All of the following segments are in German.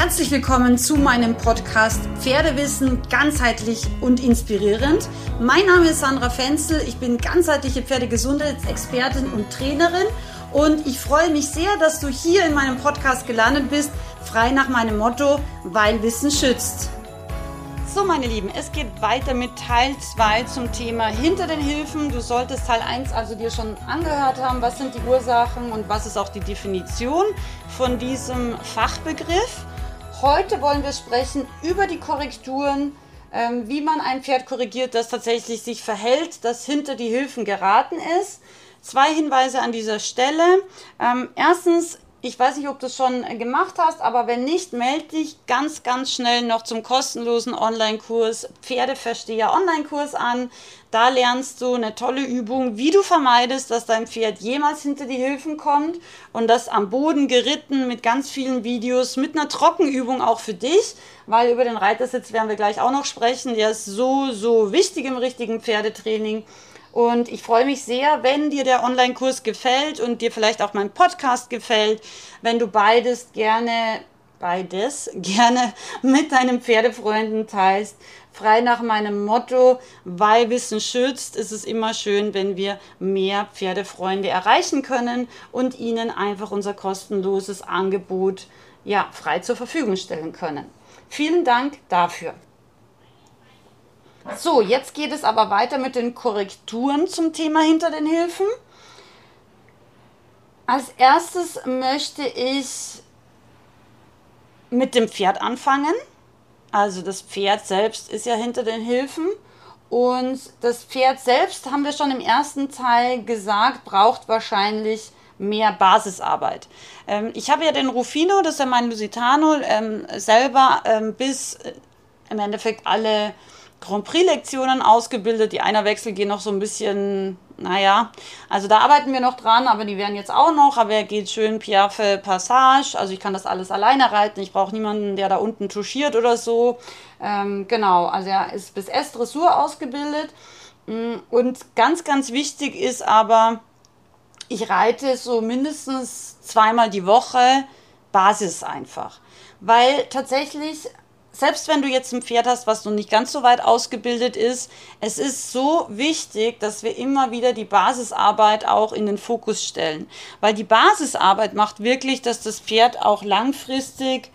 Herzlich willkommen zu meinem Podcast Pferdewissen ganzheitlich und inspirierend. Mein Name ist Sandra Fenzel, ich bin ganzheitliche Pferdegesundheitsexpertin und Trainerin und ich freue mich sehr, dass du hier in meinem Podcast gelandet bist, frei nach meinem Motto, weil Wissen schützt. So, meine Lieben, es geht weiter mit Teil 2 zum Thema hinter den Hilfen. Du solltest Teil 1 also dir schon angehört haben, was sind die Ursachen und was ist auch die Definition von diesem Fachbegriff. Heute wollen wir sprechen über die Korrekturen, ähm, wie man ein Pferd korrigiert, das tatsächlich sich verhält, das hinter die Hilfen geraten ist. Zwei Hinweise an dieser Stelle. Ähm, erstens, ich weiß nicht, ob du es schon gemacht hast, aber wenn nicht, melde dich ganz, ganz schnell noch zum kostenlosen Online-Kurs Pferdeversteher Online-Kurs an. Da lernst du eine tolle Übung, wie du vermeidest, dass dein Pferd jemals hinter die Hilfen kommt und das am Boden geritten mit ganz vielen Videos, mit einer Trockenübung auch für dich, weil über den Reitersitz werden wir gleich auch noch sprechen. Der ist so, so wichtig im richtigen Pferdetraining. Und ich freue mich sehr, wenn dir der Online-Kurs gefällt und dir vielleicht auch mein Podcast gefällt, wenn du beides gerne, beides gerne mit deinen Pferdefreunden teilst. Frei nach meinem Motto, weil Wissen schützt, ist es immer schön, wenn wir mehr Pferdefreunde erreichen können und ihnen einfach unser kostenloses Angebot ja, frei zur Verfügung stellen können. Vielen Dank dafür. So, jetzt geht es aber weiter mit den Korrekturen zum Thema hinter den Hilfen. Als erstes möchte ich mit dem Pferd anfangen. Also das Pferd selbst ist ja hinter den Hilfen. Und das Pferd selbst, haben wir schon im ersten Teil gesagt, braucht wahrscheinlich mehr Basisarbeit. Ähm, ich habe ja den Rufino, das ist ja mein Lusitano, ähm, selber ähm, bis äh, im Endeffekt alle Grand Prix-Lektionen ausgebildet. Die Einerwechsel gehen noch so ein bisschen, naja, also da arbeiten wir noch dran, aber die werden jetzt auch noch. Aber er geht schön Piaffe Passage. Also ich kann das alles alleine reiten. Ich brauche niemanden, der da unten touchiert oder so. Ähm, genau, also er ist bis S-Dressur ausgebildet. Mm, und ganz, ganz wichtig ist aber, ich reite so mindestens zweimal die Woche Basis einfach. Weil tatsächlich selbst wenn du jetzt ein Pferd hast, was noch nicht ganz so weit ausgebildet ist, es ist so wichtig, dass wir immer wieder die Basisarbeit auch in den Fokus stellen. Weil die Basisarbeit macht wirklich, dass das Pferd auch langfristig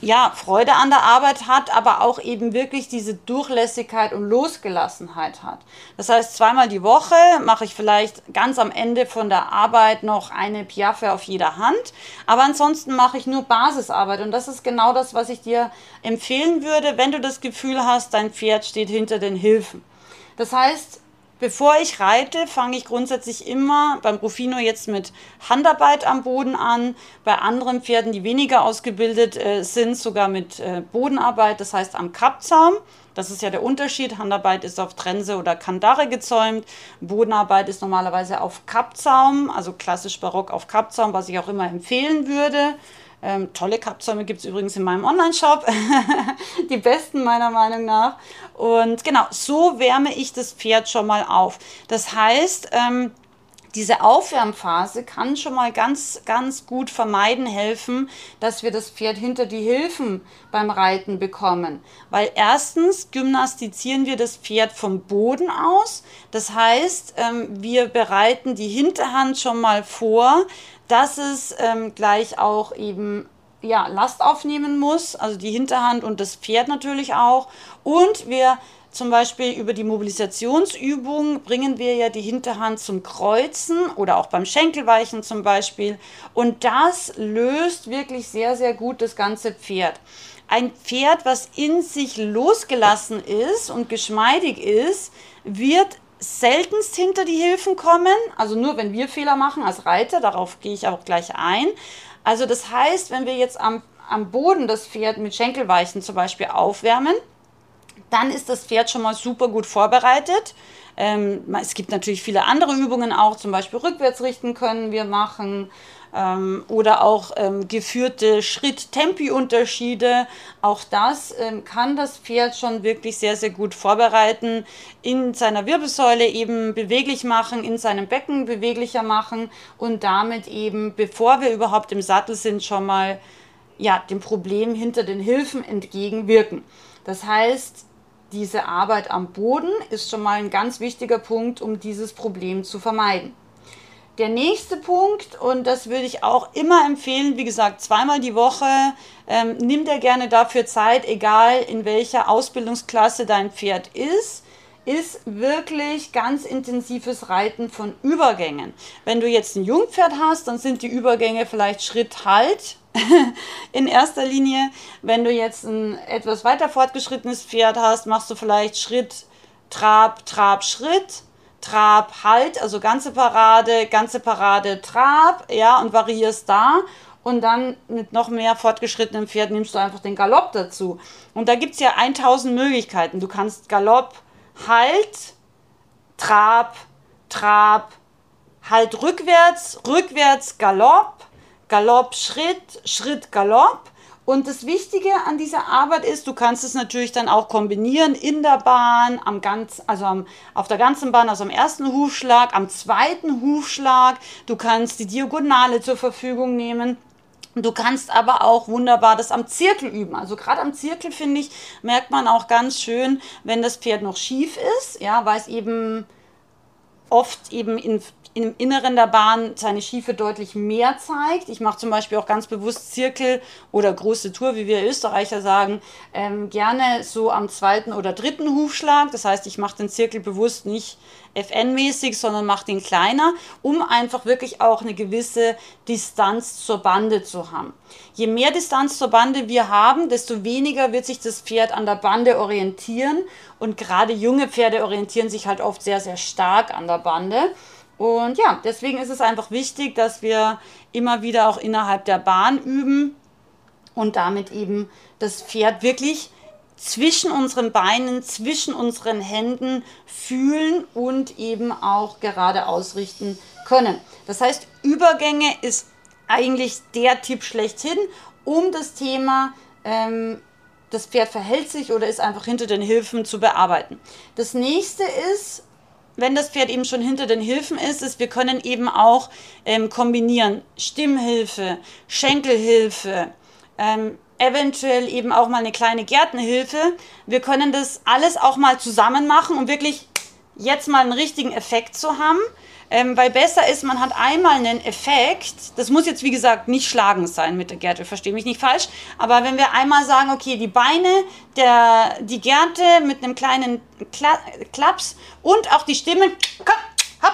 ja, Freude an der Arbeit hat, aber auch eben wirklich diese Durchlässigkeit und Losgelassenheit hat. Das heißt, zweimal die Woche mache ich vielleicht ganz am Ende von der Arbeit noch eine Piaffe auf jeder Hand, aber ansonsten mache ich nur Basisarbeit und das ist genau das, was ich dir empfehlen würde, wenn du das Gefühl hast, dein Pferd steht hinter den Hilfen. Das heißt, Bevor ich reite, fange ich grundsätzlich immer beim Rufino jetzt mit Handarbeit am Boden an. Bei anderen Pferden, die weniger ausgebildet äh, sind, sogar mit äh, Bodenarbeit, das heißt am Kappzaum. Das ist ja der Unterschied. Handarbeit ist auf Trense oder Kandare gezäumt. Bodenarbeit ist normalerweise auf Kappzaum, also klassisch barock auf Kappzaum, was ich auch immer empfehlen würde. Ähm, tolle Kappzäume gibt es übrigens in meinem Online-Shop. die besten meiner Meinung nach. Und genau, so wärme ich das Pferd schon mal auf. Das heißt, ähm, diese Aufwärmphase kann schon mal ganz, ganz gut vermeiden helfen, dass wir das Pferd hinter die Hilfen beim Reiten bekommen. Weil erstens gymnastizieren wir das Pferd vom Boden aus. Das heißt, ähm, wir bereiten die Hinterhand schon mal vor, dass es ähm, gleich auch eben ja, Last aufnehmen muss, also die Hinterhand und das Pferd natürlich auch. Und wir zum Beispiel über die Mobilisationsübung bringen wir ja die Hinterhand zum Kreuzen oder auch beim Schenkelweichen zum Beispiel. Und das löst wirklich sehr, sehr gut das ganze Pferd. Ein Pferd, was in sich losgelassen ist und geschmeidig ist, wird seltenst hinter die Hilfen kommen, also nur wenn wir Fehler machen als Reiter, darauf gehe ich auch gleich ein. Also das heißt, wenn wir jetzt am, am Boden das Pferd mit Schenkelweichen zum Beispiel aufwärmen, dann ist das Pferd schon mal super gut vorbereitet. Ähm, es gibt natürlich viele andere Übungen auch, zum Beispiel rückwärts richten können wir machen ähm, oder auch ähm, geführte Schritt-Tempi-Unterschiede. Auch das ähm, kann das Pferd schon wirklich sehr, sehr gut vorbereiten, in seiner Wirbelsäule eben beweglich machen, in seinem Becken beweglicher machen und damit eben, bevor wir überhaupt im Sattel sind, schon mal ja, dem Problem hinter den Hilfen entgegenwirken. Das heißt, diese Arbeit am Boden ist schon mal ein ganz wichtiger Punkt, um dieses Problem zu vermeiden. Der nächste Punkt, und das würde ich auch immer empfehlen, wie gesagt, zweimal die Woche, ähm, nimm dir gerne dafür Zeit, egal in welcher Ausbildungsklasse dein Pferd ist, ist wirklich ganz intensives Reiten von Übergängen. Wenn du jetzt ein Jungpferd hast, dann sind die Übergänge vielleicht Schritt, Halt, in erster Linie. Wenn du jetzt ein etwas weiter fortgeschrittenes Pferd hast, machst du vielleicht Schritt, Trab, Trab, Schritt, Trab, Halt, also ganze Parade, ganze Parade, Trab, ja, und variierst da. Und dann mit noch mehr fortgeschrittenem Pferd nimmst du einfach den Galopp dazu. Und da gibt es ja 1000 Möglichkeiten. Du kannst Galopp, Halt, Trab, Trab, Halt rückwärts, rückwärts, Galopp, Galopp, Schritt, Schritt, Galopp. Und das Wichtige an dieser Arbeit ist, du kannst es natürlich dann auch kombinieren in der Bahn, am ganz, also am, auf der ganzen Bahn, also am ersten Hufschlag, am zweiten Hufschlag. Du kannst die Diagonale zur Verfügung nehmen. Du kannst aber auch wunderbar das am Zirkel üben. Also gerade am Zirkel finde ich, merkt man auch ganz schön, wenn das Pferd noch schief ist, ja, weil es eben oft eben in im Inneren der Bahn seine Schiefe deutlich mehr zeigt. Ich mache zum Beispiel auch ganz bewusst Zirkel oder große Tour, wie wir Österreicher sagen, ähm, gerne so am zweiten oder dritten Hufschlag. Das heißt, ich mache den Zirkel bewusst nicht FN-mäßig, sondern mache den kleiner, um einfach wirklich auch eine gewisse Distanz zur Bande zu haben. Je mehr Distanz zur Bande wir haben, desto weniger wird sich das Pferd an der Bande orientieren. Und gerade junge Pferde orientieren sich halt oft sehr, sehr stark an der Bande. Und ja, deswegen ist es einfach wichtig, dass wir immer wieder auch innerhalb der Bahn üben und damit eben das Pferd wirklich zwischen unseren Beinen, zwischen unseren Händen fühlen und eben auch gerade ausrichten können. Das heißt, Übergänge ist eigentlich der Tipp schlechthin, um das Thema ähm, das Pferd verhält sich oder ist einfach hinter den Hilfen zu bearbeiten. Das nächste ist, wenn das Pferd eben schon hinter den Hilfen ist, ist, wir können eben auch ähm, kombinieren Stimmhilfe, Schenkelhilfe, ähm, eventuell eben auch mal eine kleine Gärtenhilfe. Wir können das alles auch mal zusammen machen, um wirklich jetzt mal einen richtigen Effekt zu haben. Ähm, weil besser ist, man hat einmal einen Effekt. Das muss jetzt, wie gesagt, nicht schlagend sein mit der Gerte, verstehe mich nicht falsch. Aber wenn wir einmal sagen, okay, die Beine, der, die Gerte mit einem kleinen Kla Klaps und auch die Stimme, hopp,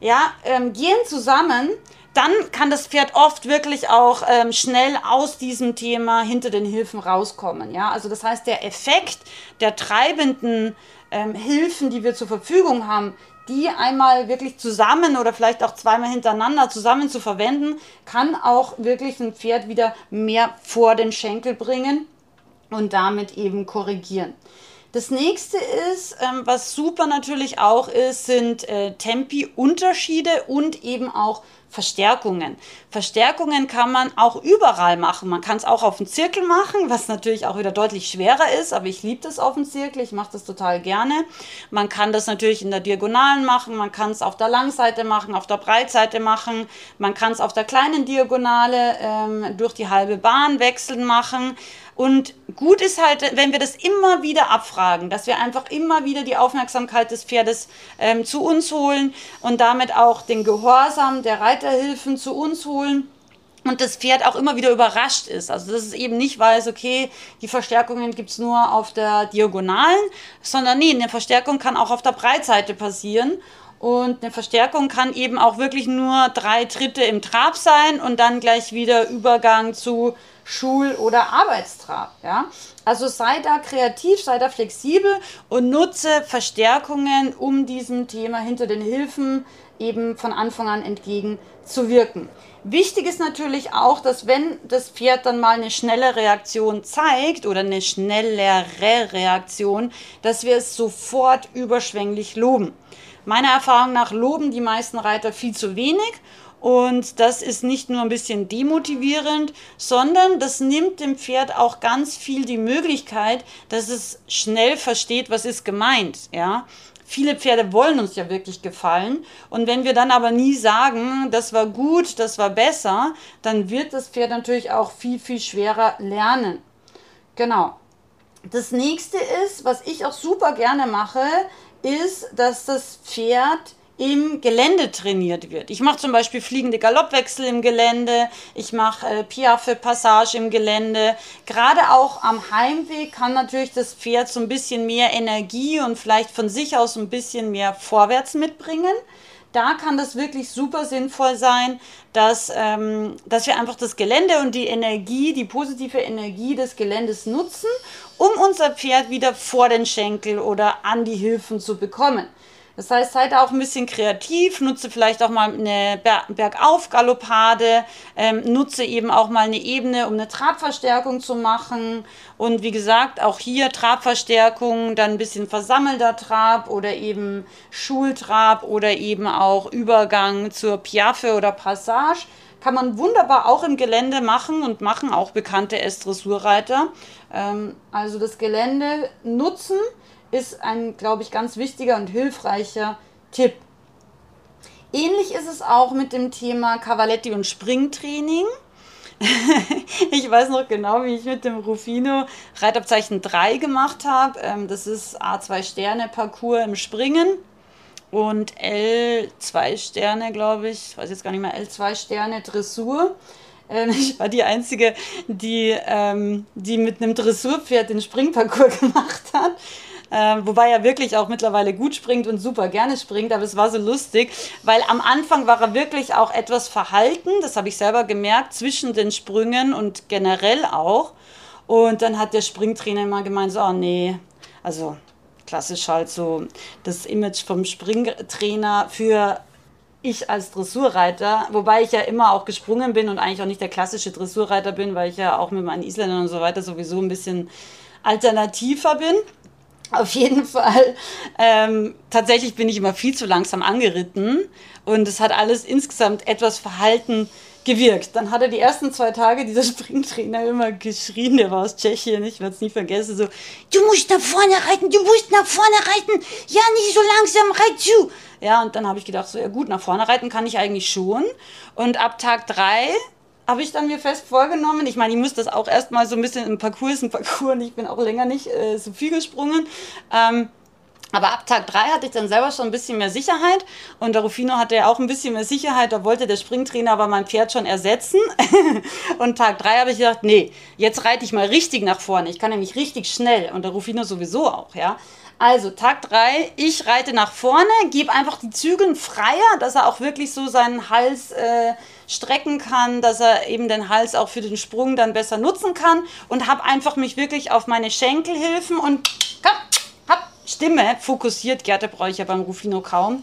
ja, ähm, gehen zusammen, dann kann das Pferd oft wirklich auch ähm, schnell aus diesem Thema hinter den Hilfen rauskommen. Ja, also das heißt, der Effekt der treibenden ähm, Hilfen, die wir zur Verfügung haben, die einmal wirklich zusammen oder vielleicht auch zweimal hintereinander zusammen zu verwenden, kann auch wirklich ein Pferd wieder mehr vor den Schenkel bringen und damit eben korrigieren. Das nächste ist, ähm, was super natürlich auch ist, sind äh, Tempi-Unterschiede und eben auch Verstärkungen. Verstärkungen kann man auch überall machen. Man kann es auch auf dem Zirkel machen, was natürlich auch wieder deutlich schwerer ist, aber ich liebe das auf dem Zirkel, ich mache das total gerne. Man kann das natürlich in der Diagonalen machen, man kann es auf der Langseite machen, auf der Breitseite machen, man kann es auf der kleinen Diagonale ähm, durch die halbe Bahn wechseln machen. Und gut ist halt, wenn wir das immer wieder abfragen, dass wir einfach immer wieder die Aufmerksamkeit des Pferdes ähm, zu uns holen und damit auch den Gehorsam der Reiterhilfen zu uns holen und das Pferd auch immer wieder überrascht ist. Also dass es eben nicht weiß, okay, die Verstärkungen gibt es nur auf der Diagonalen, sondern nee, eine Verstärkung kann auch auf der Breitseite passieren. Und eine Verstärkung kann eben auch wirklich nur drei Tritte im Trab sein und dann gleich wieder Übergang zu Schul- oder Arbeitstrab. Ja? Also sei da kreativ, sei da flexibel und nutze Verstärkungen, um diesem Thema hinter den Hilfen eben von Anfang an entgegenzuwirken. Wichtig ist natürlich auch, dass wenn das Pferd dann mal eine schnelle Reaktion zeigt oder eine schnellere Reaktion, dass wir es sofort überschwänglich loben. Meiner Erfahrung nach loben die meisten Reiter viel zu wenig und das ist nicht nur ein bisschen demotivierend, sondern das nimmt dem Pferd auch ganz viel die Möglichkeit, dass es schnell versteht, was ist gemeint. Ja? Viele Pferde wollen uns ja wirklich gefallen. Und wenn wir dann aber nie sagen, das war gut, das war besser, dann wird das Pferd natürlich auch viel, viel schwerer lernen. Genau. Das nächste ist, was ich auch super gerne mache, ist, dass das Pferd im Gelände trainiert wird. Ich mache zum Beispiel fliegende Galoppwechsel im Gelände, ich mache äh, Piaffe Passage im Gelände. Gerade auch am Heimweg kann natürlich das Pferd so ein bisschen mehr Energie und vielleicht von sich aus ein bisschen mehr vorwärts mitbringen. Da kann das wirklich super sinnvoll sein, dass, ähm, dass wir einfach das Gelände und die Energie, die positive Energie des Geländes nutzen, um unser Pferd wieder vor den Schenkel oder an die Hilfen zu bekommen. Das heißt, seid auch ein bisschen kreativ, nutze vielleicht auch mal eine Bergauf-Galoppade, ähm, nutze eben auch mal eine Ebene, um eine Trabverstärkung zu machen. Und wie gesagt, auch hier Trabverstärkung, dann ein bisschen versammelter Trab oder eben Schultrab oder eben auch Übergang zur Piaffe oder Passage. Kann man wunderbar auch im Gelände machen und machen auch bekannte S-Dressurreiter. Ähm, also das Gelände nutzen ist ein, glaube ich, ganz wichtiger und hilfreicher Tipp. Ähnlich ist es auch mit dem Thema Cavaletti und Springtraining. ich weiß noch genau, wie ich mit dem Rufino Reitabzeichen 3 gemacht habe. Ähm, das ist A2 Sterne Parcours im Springen und L2 Sterne, glaube ich. Ich weiß jetzt gar nicht mehr, L2 Sterne Dressur. Ähm, ich war die Einzige, die, ähm, die mit einem Dressurpferd den Springparcours gemacht hat. Äh, wobei er wirklich auch mittlerweile gut springt und super gerne springt, aber es war so lustig, weil am Anfang war er wirklich auch etwas verhalten, das habe ich selber gemerkt, zwischen den Sprüngen und generell auch. Und dann hat der Springtrainer immer gemeint, so, oh nee, also klassisch halt so das Image vom Springtrainer für ich als Dressurreiter, wobei ich ja immer auch gesprungen bin und eigentlich auch nicht der klassische Dressurreiter bin, weil ich ja auch mit meinen Isländern und so weiter sowieso ein bisschen alternativer bin. Auf jeden Fall. Ähm, tatsächlich bin ich immer viel zu langsam angeritten und es hat alles insgesamt etwas verhalten gewirkt. Dann hat er die ersten zwei Tage dieser Springtrainer immer geschrien, der war aus Tschechien, ich werde es nie vergessen, so, du musst nach vorne reiten, du musst nach vorne reiten, ja, nicht so langsam, reit zu. Ja, und dann habe ich gedacht, so, ja gut, nach vorne reiten kann ich eigentlich schon. Und ab Tag drei habe ich dann mir fest vorgenommen. Ich meine, ich muss das auch erstmal so ein bisschen im Parcours, im Parcours und ich bin auch länger nicht äh, so viel gesprungen. Ähm, aber ab Tag 3 hatte ich dann selber schon ein bisschen mehr Sicherheit und der Rufino hatte ja auch ein bisschen mehr Sicherheit. Da wollte der Springtrainer aber mein Pferd schon ersetzen. und Tag 3 habe ich gedacht, nee, jetzt reite ich mal richtig nach vorne. Ich kann nämlich richtig schnell und der Rufino sowieso auch, ja. Also Tag 3, ich reite nach vorne, gebe einfach die Zügel freier, dass er auch wirklich so seinen Hals äh, strecken kann, dass er eben den Hals auch für den Sprung dann besser nutzen kann und habe einfach mich wirklich auf meine Schenkelhilfen und hab Stimme fokussiert. Gerte brauche ich ja beim Rufino kaum.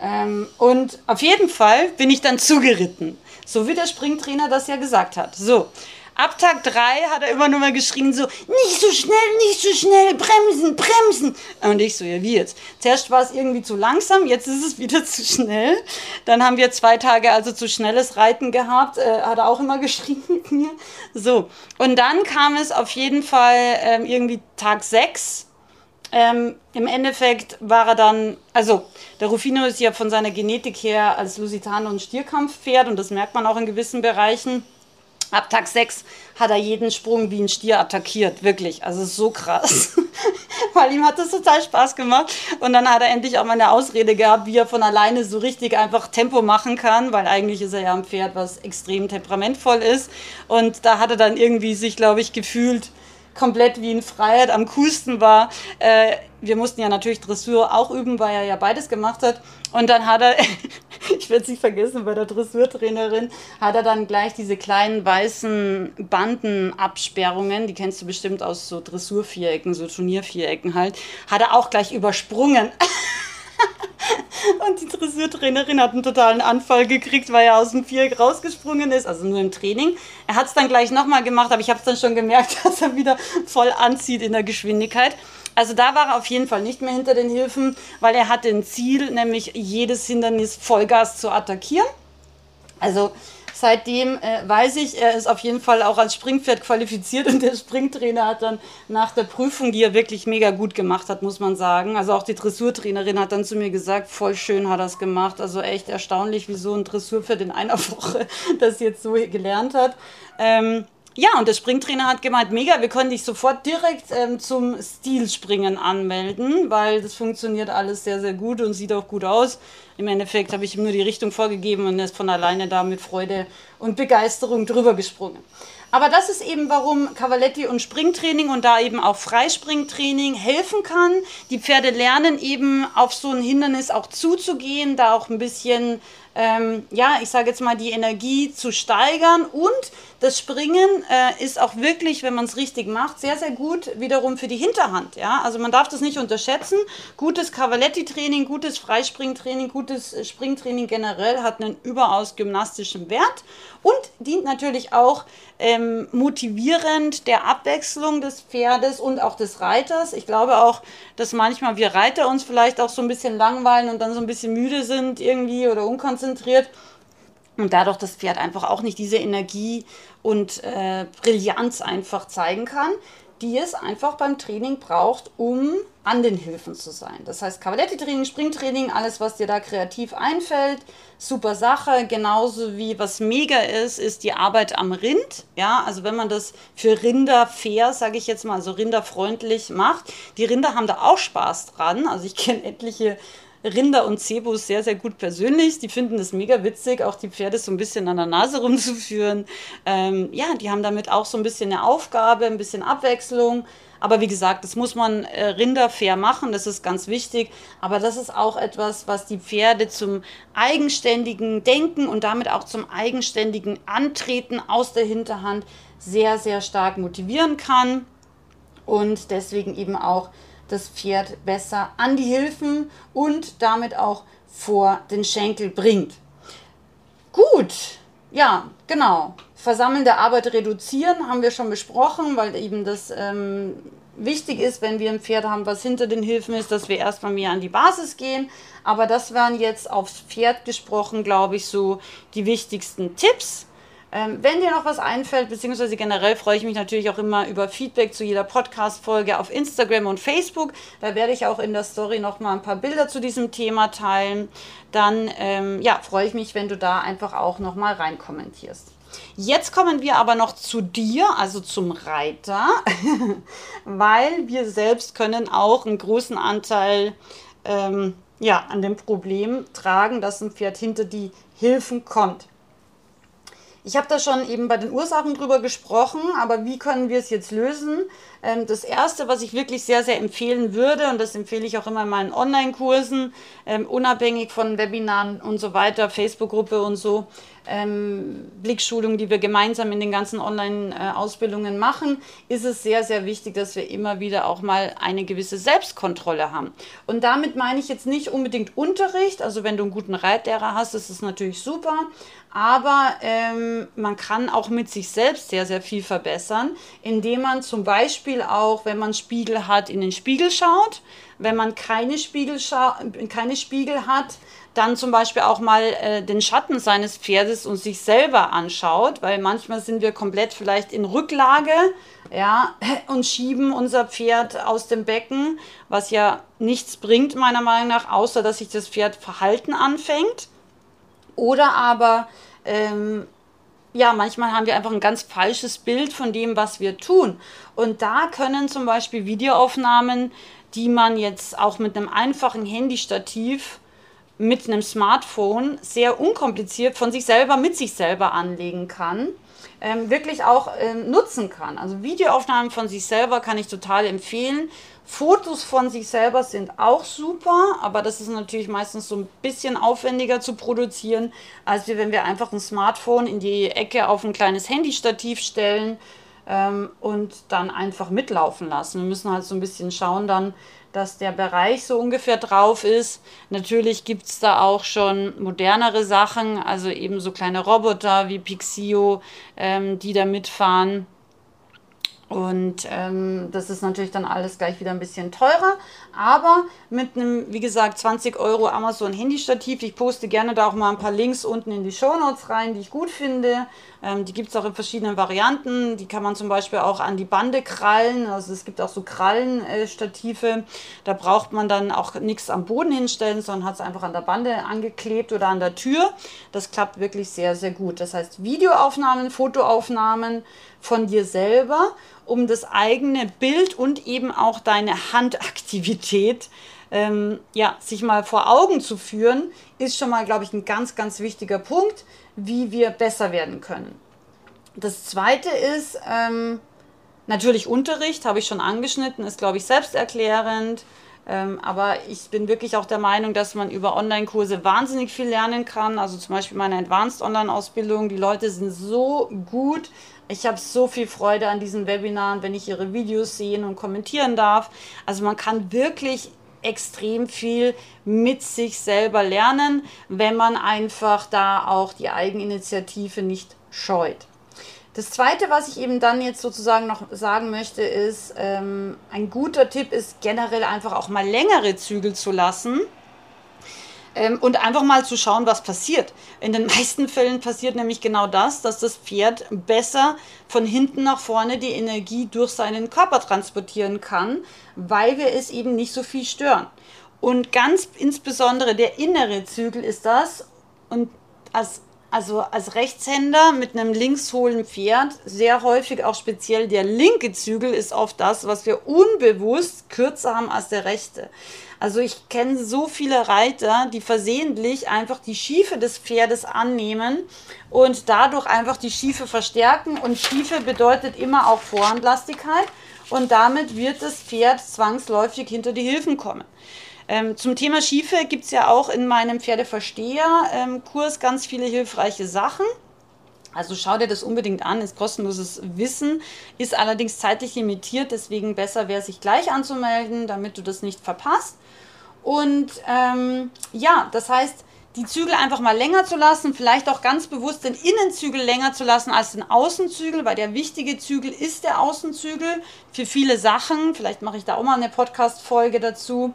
Ähm, und auf jeden Fall bin ich dann zugeritten, so wie der Springtrainer das ja gesagt hat. So, Ab Tag 3 hat er immer nur mal geschrien, so, nicht so schnell, nicht so schnell, bremsen, bremsen. Und ich so, ja, wie jetzt? Zuerst war es irgendwie zu langsam, jetzt ist es wieder zu schnell. Dann haben wir zwei Tage also zu schnelles Reiten gehabt, äh, hat er auch immer geschrien mit mir. So, und dann kam es auf jeden Fall ähm, irgendwie Tag 6. Ähm, Im Endeffekt war er dann, also der Rufino ist ja von seiner Genetik her als Lusitano- und Stierkampfpferd und das merkt man auch in gewissen Bereichen. Ab Tag 6 hat er jeden Sprung wie ein Stier attackiert, wirklich. Also so krass. Weil ihm hat das total Spaß gemacht. Und dann hat er endlich auch mal eine Ausrede gehabt, wie er von alleine so richtig einfach Tempo machen kann, weil eigentlich ist er ja ein Pferd, was extrem temperamentvoll ist. Und da hat er dann irgendwie sich, glaube ich, gefühlt komplett wie in Freiheit am coolsten war. Äh, wir mussten ja natürlich Dressur auch üben, weil er ja beides gemacht hat. Und dann hat er, ich werde es nicht vergessen, bei der Dressurtrainerin hat er dann gleich diese kleinen weißen Bandenabsperrungen, die kennst du bestimmt aus so Dressurvierecken, so Turniervierecken halt, hat er auch gleich übersprungen. Und die Dressurtrainerin hat einen totalen Anfall gekriegt, weil er aus dem Viereck rausgesprungen ist, also nur im Training. Er hat es dann gleich nochmal gemacht, aber ich habe es dann schon gemerkt, dass er wieder voll anzieht in der Geschwindigkeit. Also da war er auf jeden Fall nicht mehr hinter den Hilfen, weil er hatte ein Ziel, nämlich jedes Hindernis Vollgas zu attackieren. Also seitdem äh, weiß ich, er ist auf jeden Fall auch als Springpferd qualifiziert und der Springtrainer hat dann nach der Prüfung, die er wirklich mega gut gemacht hat, muss man sagen. Also auch die Dressurtrainerin hat dann zu mir gesagt, voll schön hat er es gemacht. Also echt erstaunlich, wie so ein Dressurpferd in einer Woche das jetzt so gelernt hat. Ähm, ja, und der Springtrainer hat gemeint, mega, wir können dich sofort direkt ähm, zum Stilspringen anmelden, weil das funktioniert alles sehr, sehr gut und sieht auch gut aus. Im Endeffekt habe ich ihm nur die Richtung vorgegeben und er ist von alleine da mit Freude und Begeisterung drüber gesprungen. Aber das ist eben, warum Cavaletti und Springtraining und da eben auch Freispringtraining helfen kann. Die Pferde lernen eben auf so ein Hindernis auch zuzugehen, da auch ein bisschen ähm, ja, ich sage jetzt mal, die Energie zu steigern. Und das Springen äh, ist auch wirklich, wenn man es richtig macht, sehr, sehr gut wiederum für die Hinterhand. Ja? Also man darf das nicht unterschätzen. Gutes Cavaletti-Training, gutes Freispringtraining, gutes äh, Springtraining generell hat einen überaus gymnastischen Wert und dient natürlich auch ähm, motivierend der Abwechslung des Pferdes und auch des Reiters. Ich glaube auch, dass manchmal wir Reiter uns vielleicht auch so ein bisschen langweilen und dann so ein bisschen müde sind irgendwie oder unkonzentriert. Und dadurch das Pferd einfach auch nicht diese Energie und äh, Brillanz einfach zeigen kann, die es einfach beim Training braucht, um an den Hilfen zu sein. Das heißt, Cavaletti-Training, Springtraining, alles, was dir da kreativ einfällt, super Sache. Genauso wie was mega ist, ist die Arbeit am Rind. Ja, also wenn man das für Rinder fair, sage ich jetzt mal, also rinderfreundlich macht. Die Rinder haben da auch Spaß dran. Also ich kenne etliche Rinder und Cebus sehr, sehr gut persönlich. Die finden das mega witzig, auch die Pferde so ein bisschen an der Nase rumzuführen. Ähm, ja, die haben damit auch so ein bisschen eine Aufgabe, ein bisschen Abwechslung. Aber wie gesagt, das muss man äh, Rinder fair machen, das ist ganz wichtig. Aber das ist auch etwas, was die Pferde zum eigenständigen Denken und damit auch zum eigenständigen Antreten aus der Hinterhand sehr, sehr stark motivieren kann. Und deswegen eben auch das Pferd besser an die Hilfen und damit auch vor den Schenkel bringt. Gut, ja, genau. Versammelnde Arbeit reduzieren haben wir schon besprochen, weil eben das ähm, wichtig ist, wenn wir ein Pferd haben, was hinter den Hilfen ist, dass wir erstmal mehr an die Basis gehen. Aber das wären jetzt aufs Pferd gesprochen, glaube ich, so die wichtigsten Tipps. Ähm, wenn dir noch was einfällt, beziehungsweise generell freue ich mich natürlich auch immer über Feedback zu jeder Podcast-Folge auf Instagram und Facebook. Da werde ich auch in der Story noch mal ein paar Bilder zu diesem Thema teilen. Dann ähm, ja, freue ich mich, wenn du da einfach auch noch mal rein kommentierst. Jetzt kommen wir aber noch zu dir, also zum Reiter, weil wir selbst können auch einen großen Anteil ähm, ja, an dem Problem tragen, dass ein Pferd hinter die Hilfen kommt. Ich habe da schon eben bei den Ursachen drüber gesprochen, aber wie können wir es jetzt lösen? Ähm, das erste, was ich wirklich sehr, sehr empfehlen würde, und das empfehle ich auch immer in meinen Online-Kursen, ähm, unabhängig von Webinaren und so weiter, Facebook-Gruppe und so, ähm, Blickschulungen, die wir gemeinsam in den ganzen Online-Ausbildungen machen, ist es sehr, sehr wichtig, dass wir immer wieder auch mal eine gewisse Selbstkontrolle haben. Und damit meine ich jetzt nicht unbedingt Unterricht, also wenn du einen guten Reitlehrer hast, ist es natürlich super, aber ähm, man kann auch mit sich selbst sehr, sehr viel verbessern, indem man zum Beispiel auch, wenn man Spiegel hat, in den Spiegel schaut. Wenn man keine Spiegel, keine Spiegel hat, dann zum Beispiel auch mal äh, den Schatten seines Pferdes und sich selber anschaut, weil manchmal sind wir komplett vielleicht in Rücklage, ja, und schieben unser Pferd aus dem Becken, was ja nichts bringt, meiner Meinung nach, außer dass sich das Pferd Verhalten anfängt. Oder aber, ähm, ja, manchmal haben wir einfach ein ganz falsches Bild von dem, was wir tun. Und da können zum Beispiel Videoaufnahmen, die man jetzt auch mit einem einfachen Handystativ mit einem Smartphone sehr unkompliziert von sich selber mit sich selber anlegen kann, ähm, wirklich auch ähm, nutzen kann. Also Videoaufnahmen von sich selber kann ich total empfehlen. Fotos von sich selber sind auch super, aber das ist natürlich meistens so ein bisschen aufwendiger zu produzieren, als wenn wir einfach ein Smartphone in die Ecke auf ein kleines Handystativ stellen ähm, und dann einfach mitlaufen lassen. Wir müssen halt so ein bisschen schauen dann, dass der Bereich so ungefähr drauf ist. Natürlich gibt es da auch schon modernere Sachen, also eben so kleine Roboter wie Pixio, ähm, die da mitfahren. Und ähm, das ist natürlich dann alles gleich wieder ein bisschen teurer. Aber mit einem, wie gesagt, 20 Euro Amazon Handystativ. Ich poste gerne da auch mal ein paar Links unten in die Show Notes rein, die ich gut finde. Ähm, die gibt es auch in verschiedenen Varianten. Die kann man zum Beispiel auch an die Bande krallen. Also es gibt auch so Krallenstative. Äh, da braucht man dann auch nichts am Boden hinstellen, sondern hat es einfach an der Bande angeklebt oder an der Tür. Das klappt wirklich sehr, sehr gut. Das heißt Videoaufnahmen, Fotoaufnahmen von dir selber um das eigene Bild und eben auch deine Handaktivität ähm, ja, sich mal vor Augen zu führen, ist schon mal, glaube ich, ein ganz, ganz wichtiger Punkt, wie wir besser werden können. Das zweite ist ähm, natürlich Unterricht, habe ich schon angeschnitten, ist, glaube ich, selbsterklärend. Ähm, aber ich bin wirklich auch der Meinung, dass man über Online-Kurse wahnsinnig viel lernen kann. Also zum Beispiel meine Advanced Online-Ausbildung. Die Leute sind so gut ich habe so viel Freude an diesen Webinaren, wenn ich ihre Videos sehen und kommentieren darf. Also man kann wirklich extrem viel mit sich selber lernen, wenn man einfach da auch die Eigeninitiative nicht scheut. Das Zweite, was ich eben dann jetzt sozusagen noch sagen möchte, ist, ähm, ein guter Tipp ist generell einfach auch mal längere Zügel zu lassen ähm, und einfach mal zu schauen, was passiert. In den meisten Fällen passiert nämlich genau das, dass das Pferd besser von hinten nach vorne die Energie durch seinen Körper transportieren kann, weil wir es eben nicht so viel stören. Und ganz insbesondere der innere Zügel ist das. Und als also als Rechtshänder mit einem linkshohlen Pferd, sehr häufig auch speziell der linke Zügel ist oft das, was wir unbewusst kürzer haben als der rechte. Also ich kenne so viele Reiter, die versehentlich einfach die Schiefe des Pferdes annehmen und dadurch einfach die Schiefe verstärken. Und Schiefe bedeutet immer auch Vorhandlastigkeit und damit wird das Pferd zwangsläufig hinter die Hilfen kommen. Ähm, zum Thema Schiefe gibt es ja auch in meinem Pferdeversteher-Kurs ähm, ganz viele hilfreiche Sachen. Also schau dir das unbedingt an, ist kostenloses Wissen, ist allerdings zeitlich limitiert, deswegen besser wäre sich gleich anzumelden, damit du das nicht verpasst. Und ähm, ja, das heißt, die Zügel einfach mal länger zu lassen, vielleicht auch ganz bewusst den Innenzügel länger zu lassen als den Außenzügel, weil der wichtige Zügel ist der Außenzügel für viele Sachen. Vielleicht mache ich da auch mal eine Podcast-Folge dazu.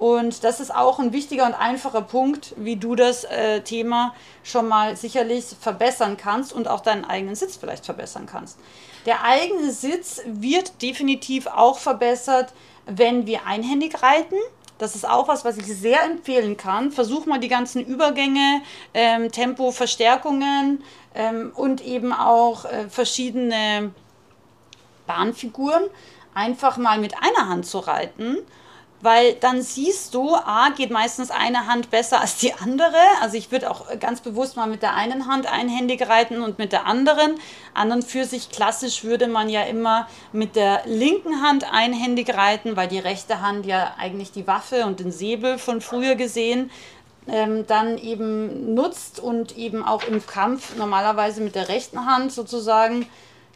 Und das ist auch ein wichtiger und einfacher Punkt, wie du das äh, Thema schon mal sicherlich verbessern kannst und auch deinen eigenen Sitz vielleicht verbessern kannst. Der eigene Sitz wird definitiv auch verbessert, wenn wir einhändig reiten. Das ist auch was, was ich sehr empfehlen kann. Versuch mal die ganzen Übergänge, ähm, Tempo, Verstärkungen ähm, und eben auch äh, verschiedene Bahnfiguren einfach mal mit einer Hand zu reiten weil dann siehst du, A, geht meistens eine Hand besser als die andere. Also ich würde auch ganz bewusst mal mit der einen Hand einhändig reiten und mit der anderen. Anderen für sich klassisch würde man ja immer mit der linken Hand einhändig reiten, weil die rechte Hand ja eigentlich die Waffe und den Säbel von früher gesehen ähm, dann eben nutzt und eben auch im Kampf normalerweise mit der rechten Hand sozusagen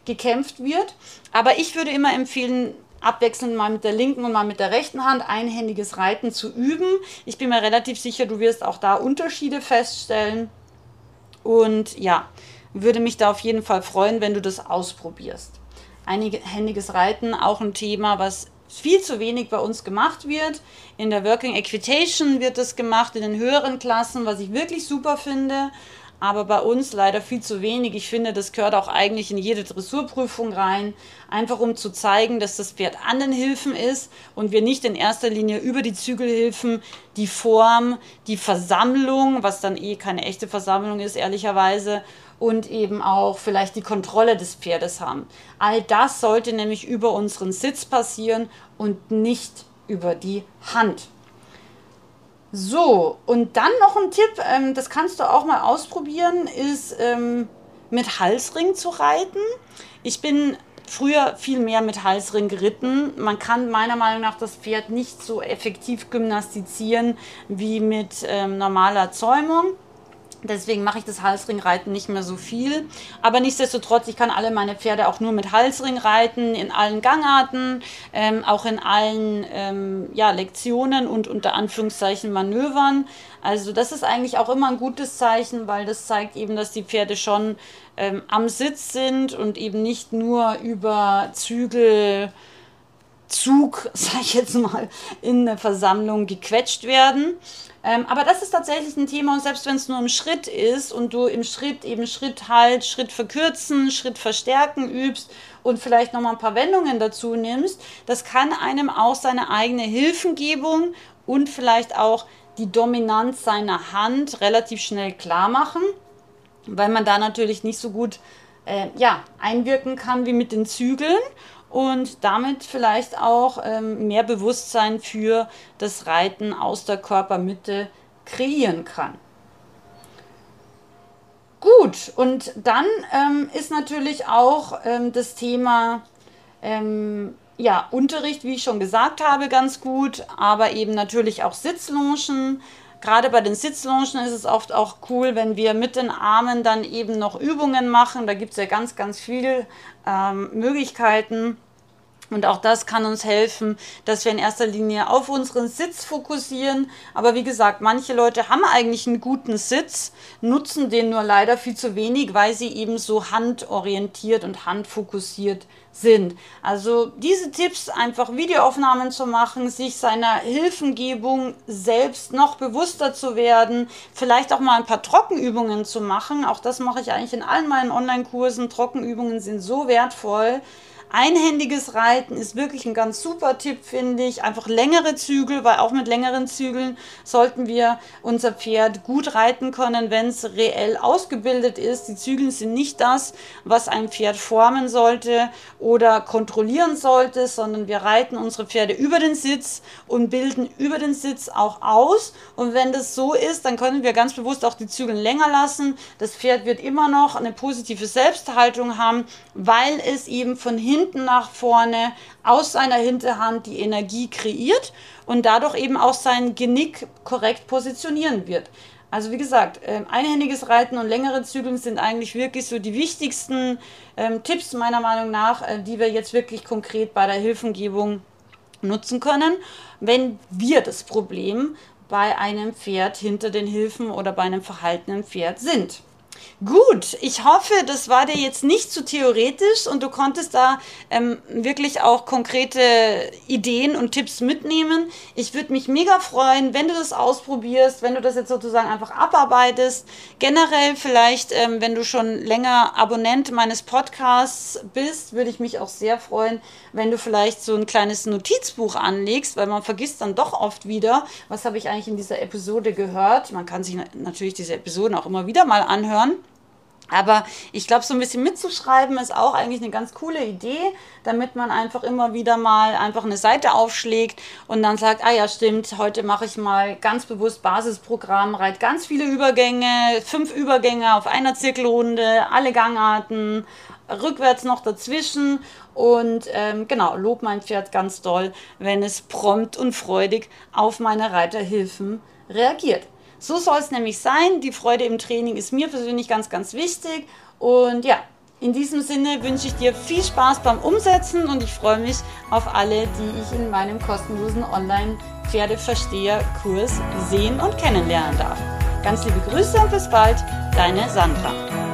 gekämpft wird. Aber ich würde immer empfehlen, abwechselnd mal mit der linken und mal mit der rechten Hand einhändiges Reiten zu üben. Ich bin mir relativ sicher, du wirst auch da Unterschiede feststellen. Und ja, würde mich da auf jeden Fall freuen, wenn du das ausprobierst. Einhändiges Reiten, auch ein Thema, was viel zu wenig bei uns gemacht wird. In der Working Equitation wird das gemacht, in den höheren Klassen, was ich wirklich super finde aber bei uns leider viel zu wenig. Ich finde, das gehört auch eigentlich in jede Dressurprüfung rein, einfach um zu zeigen, dass das Pferd an den Hilfen ist und wir nicht in erster Linie über die Zügelhilfen die Form, die Versammlung, was dann eh keine echte Versammlung ist, ehrlicherweise, und eben auch vielleicht die Kontrolle des Pferdes haben. All das sollte nämlich über unseren Sitz passieren und nicht über die Hand. So, und dann noch ein Tipp, ähm, das kannst du auch mal ausprobieren, ist ähm, mit Halsring zu reiten. Ich bin früher viel mehr mit Halsring geritten. Man kann meiner Meinung nach das Pferd nicht so effektiv gymnastizieren wie mit ähm, normaler Zäumung. Deswegen mache ich das Halsringreiten nicht mehr so viel. Aber nichtsdestotrotz, ich kann alle meine Pferde auch nur mit Halsring reiten, in allen Gangarten, ähm, auch in allen ähm, ja, Lektionen und unter Anführungszeichen Manövern. Also das ist eigentlich auch immer ein gutes Zeichen, weil das zeigt eben, dass die Pferde schon ähm, am Sitz sind und eben nicht nur über Zügel, Zug, sag ich jetzt mal, in der Versammlung gequetscht werden. Ähm, aber das ist tatsächlich ein Thema und selbst wenn es nur im Schritt ist und du im Schritt eben Schritt halt, Schritt verkürzen, Schritt verstärken übst und vielleicht nochmal ein paar Wendungen dazu nimmst, das kann einem auch seine eigene Hilfengebung und vielleicht auch die Dominanz seiner Hand relativ schnell klar machen, weil man da natürlich nicht so gut äh, ja, einwirken kann wie mit den Zügeln und damit vielleicht auch ähm, mehr Bewusstsein für das Reiten aus der Körpermitte kreieren kann. Gut, und dann ähm, ist natürlich auch ähm, das Thema ähm, ja, Unterricht, wie ich schon gesagt habe, ganz gut, aber eben natürlich auch Sitzlongen. Gerade bei den Sitzlongen ist es oft auch cool, wenn wir mit den Armen dann eben noch Übungen machen. Da gibt es ja ganz, ganz viele ähm, Möglichkeiten. Und auch das kann uns helfen, dass wir in erster Linie auf unseren Sitz fokussieren. Aber wie gesagt, manche Leute haben eigentlich einen guten Sitz, nutzen den nur leider viel zu wenig, weil sie eben so handorientiert und handfokussiert sind. Also diese Tipps, einfach Videoaufnahmen zu machen, sich seiner Hilfengebung selbst noch bewusster zu werden, vielleicht auch mal ein paar Trockenübungen zu machen. Auch das mache ich eigentlich in allen meinen Online-Kursen. Trockenübungen sind so wertvoll Einhändiges Reiten ist wirklich ein ganz super Tipp, finde ich. Einfach längere Zügel, weil auch mit längeren Zügeln sollten wir unser Pferd gut reiten können, wenn es reell ausgebildet ist. Die Zügel sind nicht das, was ein Pferd formen sollte oder kontrollieren sollte, sondern wir reiten unsere Pferde über den Sitz und bilden über den Sitz auch aus. Und wenn das so ist, dann können wir ganz bewusst auch die Zügel länger lassen. Das Pferd wird immer noch eine positive Selbsthaltung haben, weil es eben von hinten hinten nach vorne aus seiner Hinterhand die Energie kreiert und dadurch eben auch sein Genick korrekt positionieren wird. Also wie gesagt, ähm, einhändiges Reiten und längere Zügeln sind eigentlich wirklich so die wichtigsten ähm, Tipps meiner Meinung nach, äh, die wir jetzt wirklich konkret bei der Hilfengebung nutzen können, wenn wir das Problem bei einem Pferd hinter den Hilfen oder bei einem verhaltenen Pferd sind. Gut, ich hoffe, das war dir jetzt nicht zu theoretisch und du konntest da ähm, wirklich auch konkrete Ideen und Tipps mitnehmen. Ich würde mich mega freuen, wenn du das ausprobierst, wenn du das jetzt sozusagen einfach abarbeitest. Generell vielleicht, ähm, wenn du schon länger Abonnent meines Podcasts bist, würde ich mich auch sehr freuen, wenn du vielleicht so ein kleines Notizbuch anlegst, weil man vergisst dann doch oft wieder, was habe ich eigentlich in dieser Episode gehört. Man kann sich natürlich diese Episoden auch immer wieder mal anhören. Aber ich glaube, so ein bisschen mitzuschreiben ist auch eigentlich eine ganz coole Idee, damit man einfach immer wieder mal einfach eine Seite aufschlägt und dann sagt, ah ja, stimmt, heute mache ich mal ganz bewusst Basisprogramm, reit ganz viele Übergänge, fünf Übergänge auf einer Zirkelrunde, alle Gangarten, rückwärts noch dazwischen und ähm, genau, lob mein Pferd ganz doll, wenn es prompt und freudig auf meine Reiterhilfen reagiert. So soll es nämlich sein. Die Freude im Training ist mir persönlich ganz, ganz wichtig. Und ja, in diesem Sinne wünsche ich dir viel Spaß beim Umsetzen und ich freue mich auf alle, die ich in meinem kostenlosen Online-Pferdeversteher-Kurs sehen und kennenlernen darf. Ganz liebe Grüße und bis bald, deine Sandra.